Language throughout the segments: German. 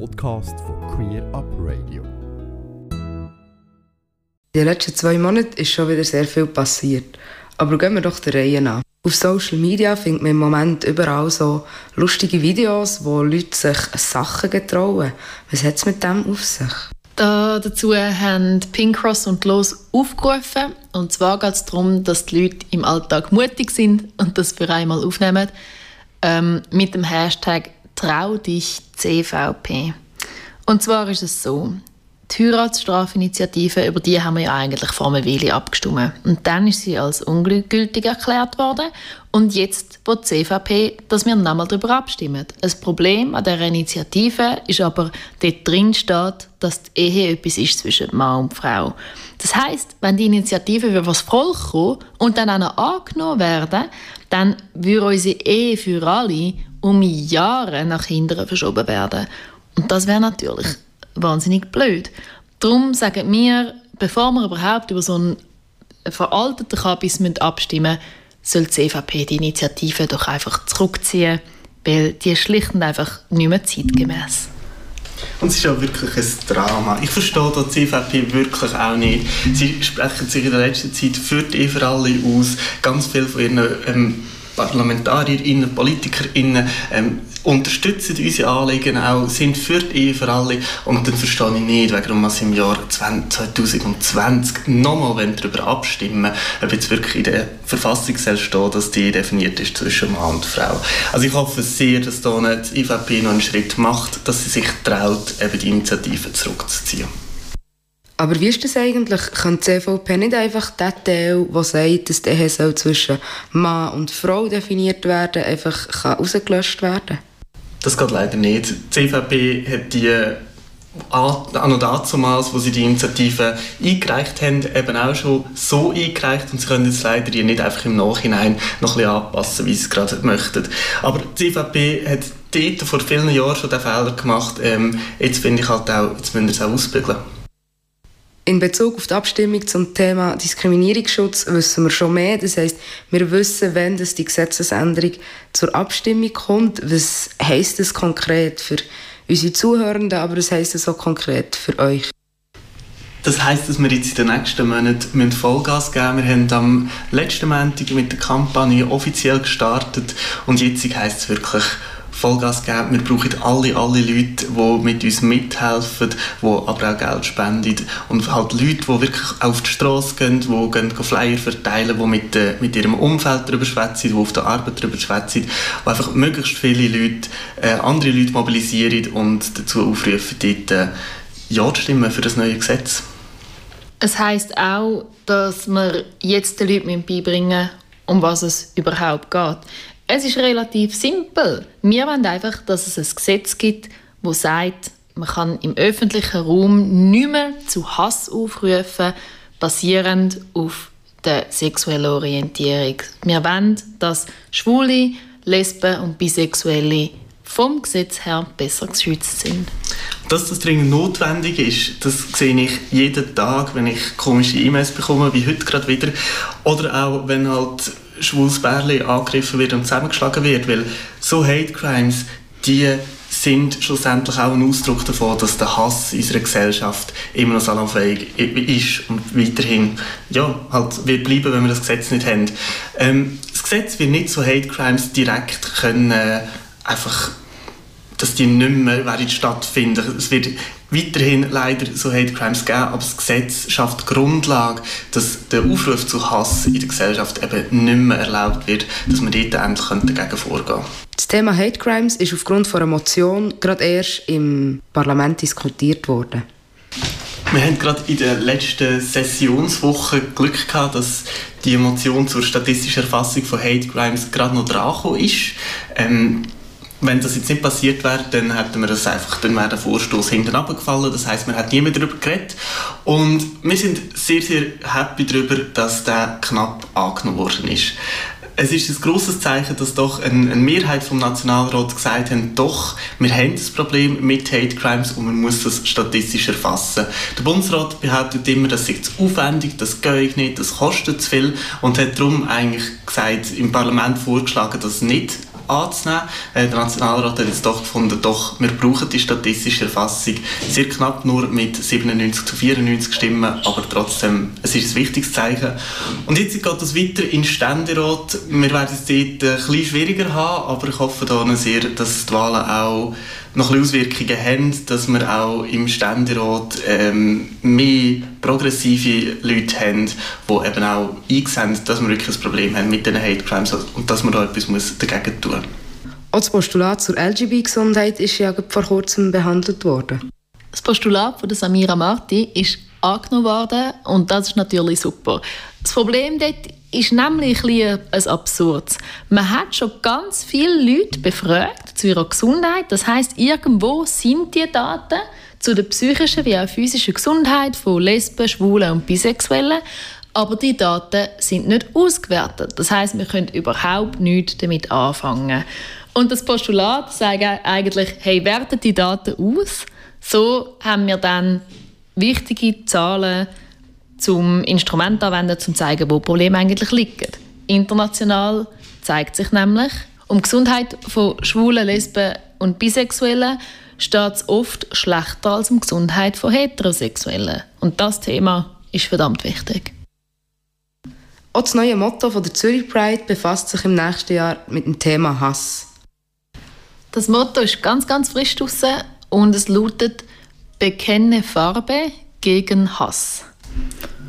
Podcast von Queer Up Radio. In den letzten zwei Monaten ist schon wieder sehr viel passiert. Aber gehen wir doch der Reihe nach. Auf Social Media findet man im Moment überall so lustige Videos, wo Leute sich Sachen getrauen. Was hat es mit dem auf sich? Da dazu haben Pink Cross und Los aufgerufen. Und zwar geht es darum, dass die Leute im Alltag mutig sind und das für einmal aufnehmen. Ähm, mit dem Hashtag Trau dich CVP. Und zwar ist es so, die Heiratsstrafinitiative, über die haben wir ja eigentlich vor einer Weile abgestimmt. Und dann ist sie als ungültig erklärt worden. Und jetzt will die CVP, dass wir nochmal darüber abstimmen. Das Problem an dieser Initiative ist aber, dort drin steht, dass die Ehe etwas ist zwischen Mann und Frau. Das heißt, wenn die Initiative für was Volk kommt und dann auch noch angenommen werden, dann würde unsere Ehe für alle um Jahre nach hinten verschoben werden. Und das wäre natürlich wahnsinnig blöd. Darum sagen wir, bevor wir überhaupt über so einen veralteten Kabis abstimmen müssen, soll die CVP die Initiative doch einfach zurückziehen, weil die ist schlicht und einfach nicht mehr zeitgemäß. Und es ist ja wirklich ein Drama. Ich verstehe die CVP wirklich auch nicht. Sie sprechen sich in der letzten Zeit für die Ehe für alle aus. Ganz viele von ihren ähm, ParlamentarierInnen, PolitikerInnen ähm, unterstützen unsere Anliegen auch, sind für die Ehe für alle und dann verstehe ich nicht, warum wir im Jahr 2020 nochmal darüber abstimmen ob jetzt wirklich in der Verfassung stehen, dass die definiert ist zwischen Mann und Frau. Also ich hoffe sehr, dass da die IVP noch einen Schritt macht, dass sie sich traut, eben die Initiative zurückzuziehen. Aber wie ist das eigentlich? Kann die CVP nicht einfach den Teil, der sagt, dass die Ehe zwischen Mann und Frau definiert werden einfach rausgelöscht werden Das geht leider nicht. Die CVP hat die an und dazumals, wo sie die Initiative eingereicht haben, eben auch schon so eingereicht und sie können jetzt leider die nicht einfach im Nachhinein noch ein bisschen anpassen, wie sie es gerade möchten. Aber die CVP hat dort vor vielen Jahren schon den Fehler gemacht. Ähm, jetzt finde ich halt auch, jetzt müssen wir es auch ausbügeln. In Bezug auf die Abstimmung zum Thema Diskriminierungsschutz wissen wir schon mehr. Das heißt, wir wissen, wenn das die Gesetzesänderung zur Abstimmung kommt. Was heißt das konkret für unsere Zuhörenden, aber was heißt das auch konkret für euch? Das heißt, dass wir jetzt in den nächsten Monaten Vollgas geben müssen. Wir haben am letzten Montag mit der Kampagne offiziell gestartet und jetzt heißt es wirklich Vollgas geben. Wir brauchen alle, alle Leute, die mit uns mithelfen, die aber auch Geld spenden und halt Leute, die wirklich auf die Straße gehen, die gehen Flyer verteilen, die mit, äh, mit ihrem Umfeld darüber schwätzen, die auf der Arbeit darüber schwätzen, die einfach möglichst viele Leute, äh, andere Leute mobilisieren und dazu aufrufen, dort äh, Ja zu stimmen für das neue Gesetz. Es heißt auch, dass wir jetzt den Leuten beibringen um was es überhaupt geht. Es ist relativ simpel. Wir wollen einfach, dass es ein Gesetz gibt, das sagt, man kann im öffentlichen Raum nicht mehr zu Hass aufrufen, basierend auf der sexuellen Orientierung. Wir wollen, dass Schwule, Lesben und Bisexuelle vom Gesetz her besser geschützt sind. Dass das dringend notwendig ist, das sehe ich jeden Tag, wenn ich komische E-Mails bekomme, wie heute gerade wieder. Oder auch, wenn halt schwules Bärli angegriffen wird und zusammengeschlagen wird, weil so Hate Crimes, die sind schlussendlich auch ein Ausdruck davon, dass der Hass in unserer Gesellschaft immer noch salonfähig ist und weiterhin ja, halt wird bleiben, wenn wir das Gesetz nicht haben. Ähm, das Gesetz wird nicht so Hate Crimes direkt können, äh, einfach dass die nicht mehr stattfinden. Es wird weiterhin leider so Hate Crimes geben, aber das Gesetz schafft die Grundlage, dass der Aufruf zu Hass in der Gesellschaft eben nicht mehr erlaubt wird, dass man dort endlich dagegen vorgehen könnte. Das Thema Hate Crimes ist aufgrund von einer Motion gerade erst im Parlament diskutiert worden. Wir haben gerade in der letzten Sessionswoche Glück gehabt, dass die Motion zur statistischen Erfassung von Hate Crimes gerade noch dran ist. Ähm, wenn das jetzt nicht passiert wäre, dann hätten wir das einfach, dann wäre der Vorstoß hinten abgefallen. Das heißt, man hat niemand darüber geredet. Und wir sind sehr, sehr happy darüber, dass der knapp angenommen worden ist. Es ist ein grosses Zeichen, dass doch eine, Mehrheit vom Nationalrat gesagt hat, doch, wir haben das Problem mit Hate Crimes und man muss das statistisch erfassen. Der Bundesrat behauptet immer, das sei zu aufwendig, das geht nicht, das kostet zu viel und hat darum eigentlich gesagt, im Parlament vorgeschlagen, das nicht anzunehmen. Äh, der Nationalrat hat jetzt doch gefunden, doch, wir brauchen die statistische Erfassung sehr knapp nur mit 97 zu 94 Stimmen, aber trotzdem, es ist ein wichtiges Zeichen. Und jetzt geht es weiter in Ständerat. Wir werden es dort ein bisschen schwieriger haben, aber ich hoffe da sehr, dass die Wahlen auch noch ein Auswirkungen haben, dass wir auch im Ständerat ähm, mehr progressive Leute haben, die eben auch einsehen, dass wir wirklich ein Problem haben mit den Hate Crimes und dass man da etwas muss dagegen tun muss. Auch das Postulat zur LGBT-Gesundheit ist ja vor kurzem behandelt worden. Das Postulat von Samira Marti ist angenommen worden und das ist natürlich super. Das Problem dort ist nämlich ein, absurd. Man hat schon ganz viele Leute befragt zu ihrer Gesundheit. Das heißt, irgendwo sind die Daten zu der psychischen wie auch physischen Gesundheit von Lesben, Schwulen und Bisexuellen. Aber die Daten sind nicht ausgewertet. Das heißt, wir können überhaupt nichts damit anfangen. Und das Postulat sagt eigentlich, hey, wertet die Daten aus. So haben wir dann wichtige Zahlen zum Instrument anwenden, um zu zeigen, wo Probleme eigentlich liegen. International zeigt sich nämlich, um die Gesundheit von Schwulen, Lesben und Bisexuellen steht es oft schlechter als um die Gesundheit von Heterosexuellen. Und das Thema ist verdammt wichtig. Auch das neue Motto von der Zürich Pride befasst sich im nächsten Jahr mit dem Thema Hass. Das Motto ist ganz, ganz frisch draussen und es lautet Bekenne Farbe gegen Hass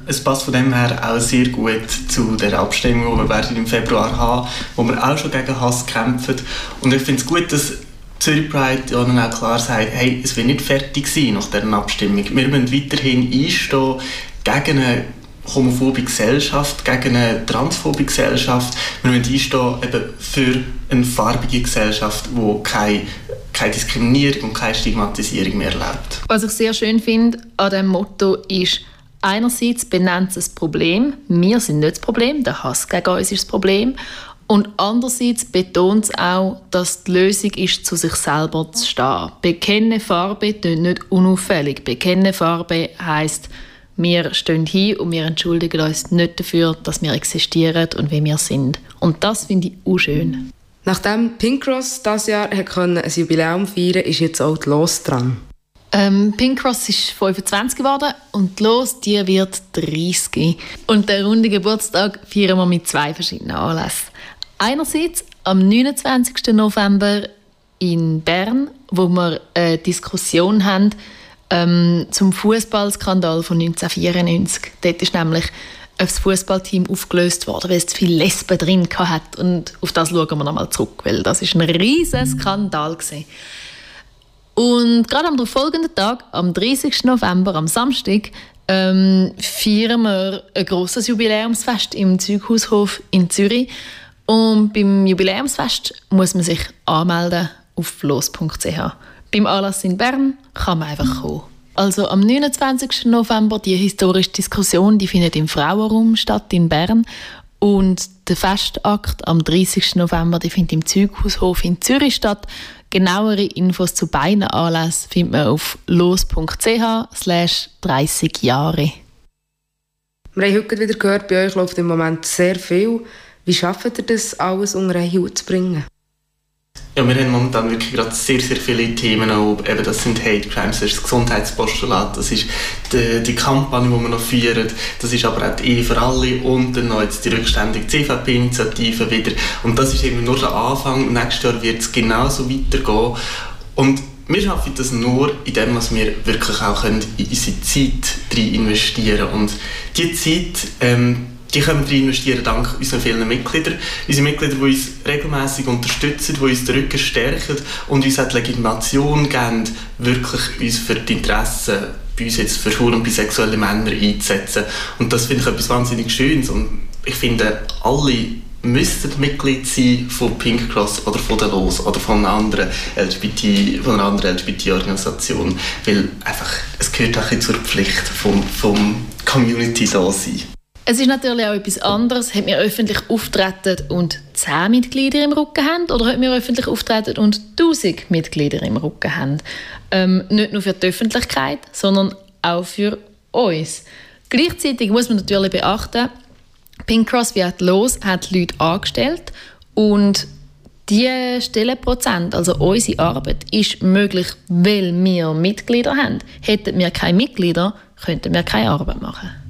es passt von dem her auch sehr gut zu der Abstimmung, die wir im Februar haben, wo wir auch schon gegen Hass kämpfen. Und ich finde es gut, dass Zürich Pride ja dann auch klar sagt, hey, es wird nicht fertig sein nach dieser Abstimmung. Wir müssen weiterhin einstehen gegen eine homophobe Gesellschaft, gegen eine transphobe Gesellschaft. Wir müssen einstehen eben für eine farbige Gesellschaft, die keine keine Diskriminierung und keine Stigmatisierung mehr erlebt. Was ich sehr schön finde an diesem Motto ist, einerseits benennt es das Problem, wir sind nicht das Problem, der Hass gegen uns ist das Problem. Und andererseits betont es auch, dass die Lösung ist, zu sich selber zu stehen. Bekenne Farbe klingt nicht unauffällig. Bekenne Farbe heisst, wir stehen hin und wir entschuldigen uns nicht dafür, dass wir existieren und wie wir sind. Und das finde ich auch schön. Nachdem Pink Cross dieses Jahr ein Jubiläum feiern konnte, ist jetzt auch die Los dran. Ähm, Pink Cross ist 25 geworden und los, die wird 30. Und den runden Geburtstag feiern wir mit zwei verschiedenen Anlässen. Einerseits am 29. November in Bern, wo wir eine Diskussion haben ähm, zum Fußballskandal von 1994. Dort ist nämlich das Fußballteam aufgelöst worden, weil es zu viele Lesben drin hat. Und auf das schauen wir nochmal zurück, weil das ist ein riesiger Skandal gewesen. Und gerade am folgenden Tag, am 30. November, am Samstag, ähm, feiern wir ein grosses Jubiläumsfest im Zeughaushof in Zürich. Und beim Jubiläumsfest muss man sich anmelden auf los.ch. Beim Anlass in Bern kann man einfach kommen. Also am 29. November die historische Diskussion, die findet im Frauenraum statt in Bern und der Festakt am 30. November die findet im Zeughaushof in Zürich statt. Genauere Infos zu beiden Anlässen findet man auf los.ch slash 30 Jahre. Wir haben heute wieder gehört, bei euch läuft im Moment sehr viel. Wie schafft ihr das, alles unter einen Hut zu bringen? Ja, wir haben momentan wirklich gerade sehr, sehr viele Themen auch. Eben, das sind Hate Crimes, das ist das Gesundheitspostulat, das ist die, die Kampagne, die wir noch führen, das ist aber auch die Ehe für alle und dann noch jetzt die rückständige CVP-Initiative wieder. Und das ist eben nur der Anfang. Nächstes Jahr wird es genauso weitergehen. Und wir schaffen das nur, indem wir wirklich auch in unsere Zeit investieren können. Und diese Zeit, ähm, die können wir investieren dank unseren vielen Mitgliedern. Unsere Mitglieder, die uns regelmäßig unterstützen, die uns den Rücken stärken und uns auch die Legitimation geben, wirklich uns für die Interessen bei uns jetzt für schwule und bisexuelle Männer einzusetzen. Und das finde ich etwas wahnsinnig Schönes. Und ich finde, alle müssten Mitglied sein von Pink Cross oder von der Los oder von einer anderen LGBT, von einer anderen LGBT-Organisation, weil einfach, es gehört auch zur Pflicht vom, vom Community da sein. Es ist natürlich auch etwas anderes, ob wir öffentlich auftreten und 10 Mitglieder im Rücken haben oder ob wir öffentlich auftreten und 1000 Mitglieder im Rücken haben. Ähm, nicht nur für die Öffentlichkeit, sondern auch für uns. Gleichzeitig muss man natürlich beachten, Pink Cross wie hat los hat Leute angestellt und Die Stellenprozent, also unsere Arbeit, ist möglich, weil wir Mitglieder haben. Hätten wir keine Mitglieder, könnten wir keine Arbeit machen.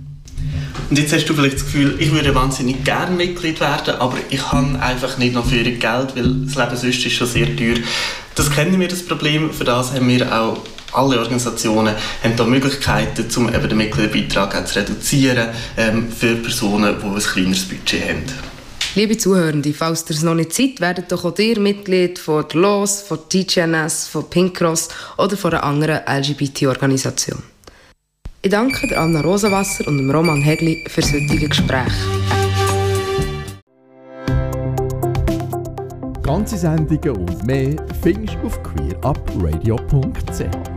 Und jetzt hast du vielleicht das Gefühl, ich würde wahnsinnig gerne Mitglied werden, aber ich habe einfach nicht noch für Geld, weil das Leben sonst ist schon sehr teuer. Das kennen wir, das Problem. Für das haben wir auch alle Organisationen haben da Möglichkeiten, um eben den Mitgliederbeitrag auch zu reduzieren ähm, für Personen, die ein kleineres Budget haben. Liebe Zuhörende, falls ihr es noch nicht seid, werdet doch auch ihr Mitglied von der LOS, von TGNS, von Pink Cross oder von einer anderen LGBT-Organisation. Ich danke Anna Rosenwasser und Roman Hegli für das heutige Gespräch. Ganze Sendungen und mehr findest du auf queerupradio.ch.